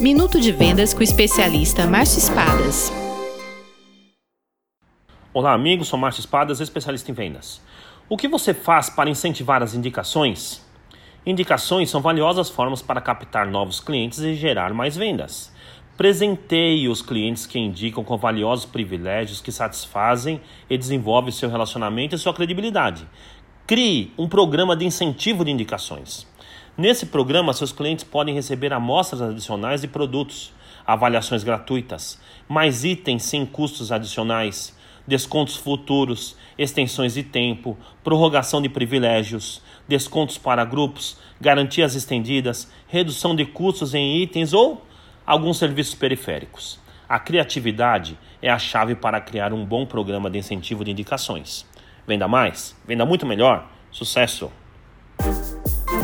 Minuto de Vendas com o especialista Márcio Espadas. Olá, amigos. Sou Márcio Espadas, especialista em vendas. O que você faz para incentivar as indicações? Indicações são valiosas formas para captar novos clientes e gerar mais vendas. Presenteie os clientes que indicam com valiosos privilégios que satisfazem e desenvolvem seu relacionamento e sua credibilidade. Crie um programa de incentivo de indicações. Nesse programa, seus clientes podem receber amostras adicionais de produtos, avaliações gratuitas, mais itens sem custos adicionais, descontos futuros, extensões de tempo, prorrogação de privilégios, descontos para grupos, garantias estendidas, redução de custos em itens ou alguns serviços periféricos. A criatividade é a chave para criar um bom programa de incentivo de indicações. Venda mais, venda muito melhor. Sucesso!